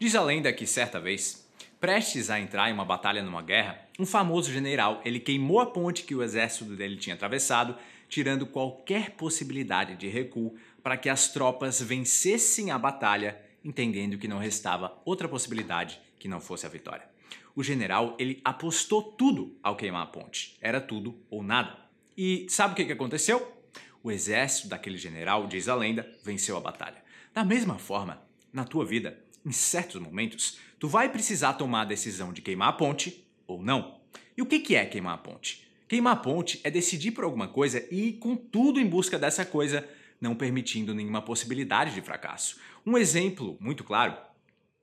Diz a lenda que certa vez, prestes a entrar em uma batalha numa guerra, um famoso general ele queimou a ponte que o exército dele tinha atravessado, tirando qualquer possibilidade de recuo para que as tropas vencessem a batalha, entendendo que não restava outra possibilidade que não fosse a vitória. O general ele apostou tudo ao queimar a ponte. Era tudo ou nada. E sabe o que aconteceu? O exército daquele general, diz a lenda, venceu a batalha. Da mesma forma, na tua vida, em certos momentos, tu vai precisar tomar a decisão de queimar a ponte ou não. E o que é queimar a ponte? Queimar a ponte é decidir por alguma coisa e ir com tudo em busca dessa coisa, não permitindo nenhuma possibilidade de fracasso. Um exemplo muito claro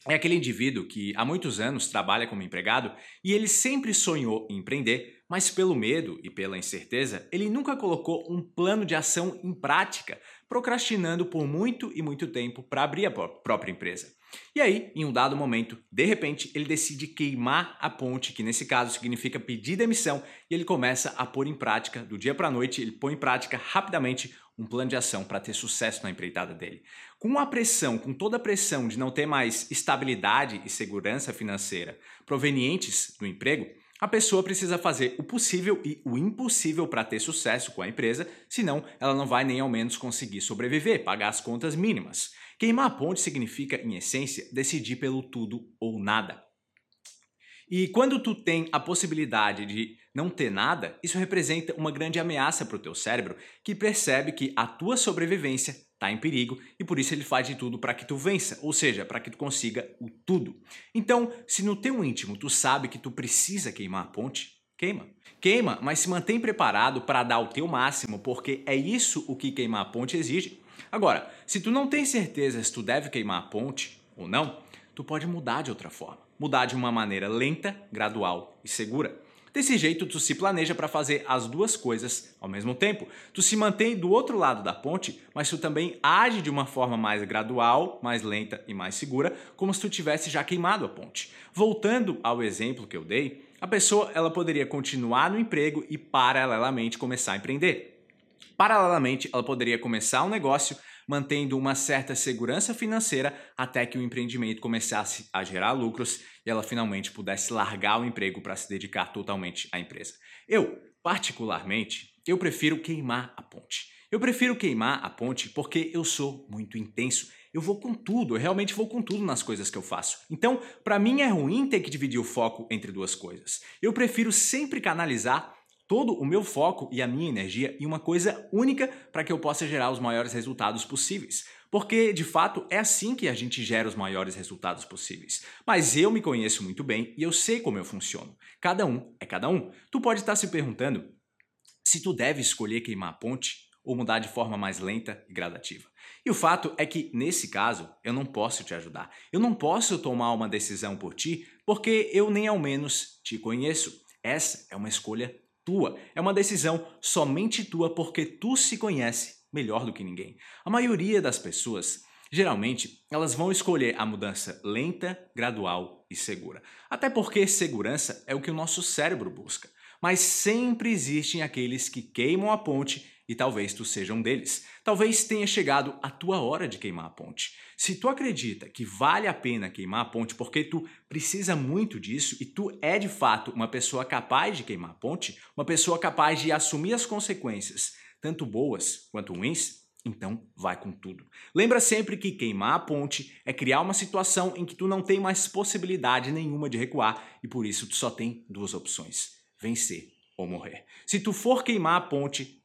é aquele indivíduo que há muitos anos trabalha como empregado e ele sempre sonhou em empreender, mas pelo medo e pela incerteza, ele nunca colocou um plano de ação em prática, procrastinando por muito e muito tempo para abrir a própria empresa. E aí, em um dado momento, de repente, ele decide queimar a ponte, que nesse caso significa pedir demissão, e ele começa a pôr em prática, do dia para a noite, ele põe em prática rapidamente um plano de ação para ter sucesso na empreitada dele. Com a pressão, com toda a pressão de não ter mais estabilidade e segurança financeira provenientes do emprego, a pessoa precisa fazer o possível e o impossível para ter sucesso com a empresa, senão ela não vai nem ao menos conseguir sobreviver, pagar as contas mínimas. Queimar a ponte significa, em essência, decidir pelo tudo ou nada. E quando tu tem a possibilidade de não ter nada, isso representa uma grande ameaça para o teu cérebro, que percebe que a tua sobrevivência está em perigo e por isso ele faz de tudo para que tu vença, ou seja, para que tu consiga o tudo. Então, se no teu íntimo tu sabe que tu precisa queimar a ponte, queima. Queima, mas se mantém preparado para dar o teu máximo, porque é isso o que queimar a ponte exige. Agora, se tu não tem certeza se tu deve queimar a ponte ou não, tu pode mudar de outra forma mudar de uma maneira lenta, gradual e segura. Desse jeito, tu se planeja para fazer as duas coisas ao mesmo tempo. Tu se mantém do outro lado da ponte, mas tu também age de uma forma mais gradual, mais lenta e mais segura, como se tu tivesse já queimado a ponte. Voltando ao exemplo que eu dei, a pessoa ela poderia continuar no emprego e paralelamente começar a empreender. Paralelamente, ela poderia começar um negócio mantendo uma certa segurança financeira até que o empreendimento começasse a gerar lucros e ela finalmente pudesse largar o emprego para se dedicar totalmente à empresa. Eu, particularmente, eu prefiro queimar a ponte. Eu prefiro queimar a ponte porque eu sou muito intenso. Eu vou com tudo, eu realmente vou com tudo nas coisas que eu faço. Então, para mim é ruim ter que dividir o foco entre duas coisas. Eu prefiro sempre canalizar todo o meu foco e a minha energia em uma coisa única para que eu possa gerar os maiores resultados possíveis. Porque, de fato, é assim que a gente gera os maiores resultados possíveis. Mas eu me conheço muito bem e eu sei como eu funciono. Cada um é cada um. Tu pode estar se perguntando se tu deve escolher queimar a ponte ou mudar de forma mais lenta e gradativa. E o fato é que, nesse caso, eu não posso te ajudar. Eu não posso tomar uma decisão por ti porque eu nem ao menos te conheço. Essa é uma escolha tua. É uma decisão somente tua porque tu se conhece melhor do que ninguém. A maioria das pessoas, geralmente, elas vão escolher a mudança lenta, gradual e segura. Até porque segurança é o que o nosso cérebro busca. Mas sempre existem aqueles que queimam a ponte e talvez tu seja um deles. Talvez tenha chegado a tua hora de queimar a ponte. Se tu acredita que vale a pena queimar a ponte porque tu precisa muito disso e tu é de fato uma pessoa capaz de queimar a ponte, uma pessoa capaz de assumir as consequências, tanto boas quanto ruins, então vai com tudo. Lembra sempre que queimar a ponte é criar uma situação em que tu não tem mais possibilidade nenhuma de recuar e por isso tu só tem duas opções: vencer ou morrer. Se tu for queimar a ponte,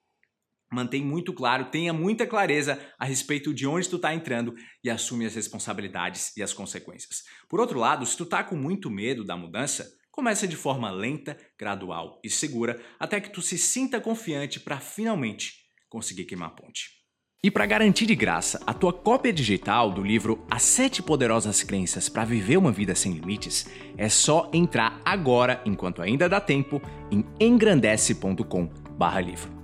mantém muito claro, tenha muita clareza a respeito de onde tu está entrando e assume as responsabilidades e as consequências. Por outro lado, se tu tá com muito medo da mudança, começa de forma lenta, gradual e segura até que tu se sinta confiante para finalmente conseguir queimar a ponte. E para garantir de graça a tua cópia digital do livro As Sete Poderosas Crenças para Viver uma Vida Sem Limites, é só entrar agora, enquanto ainda dá tempo, em engrandece.com/livro.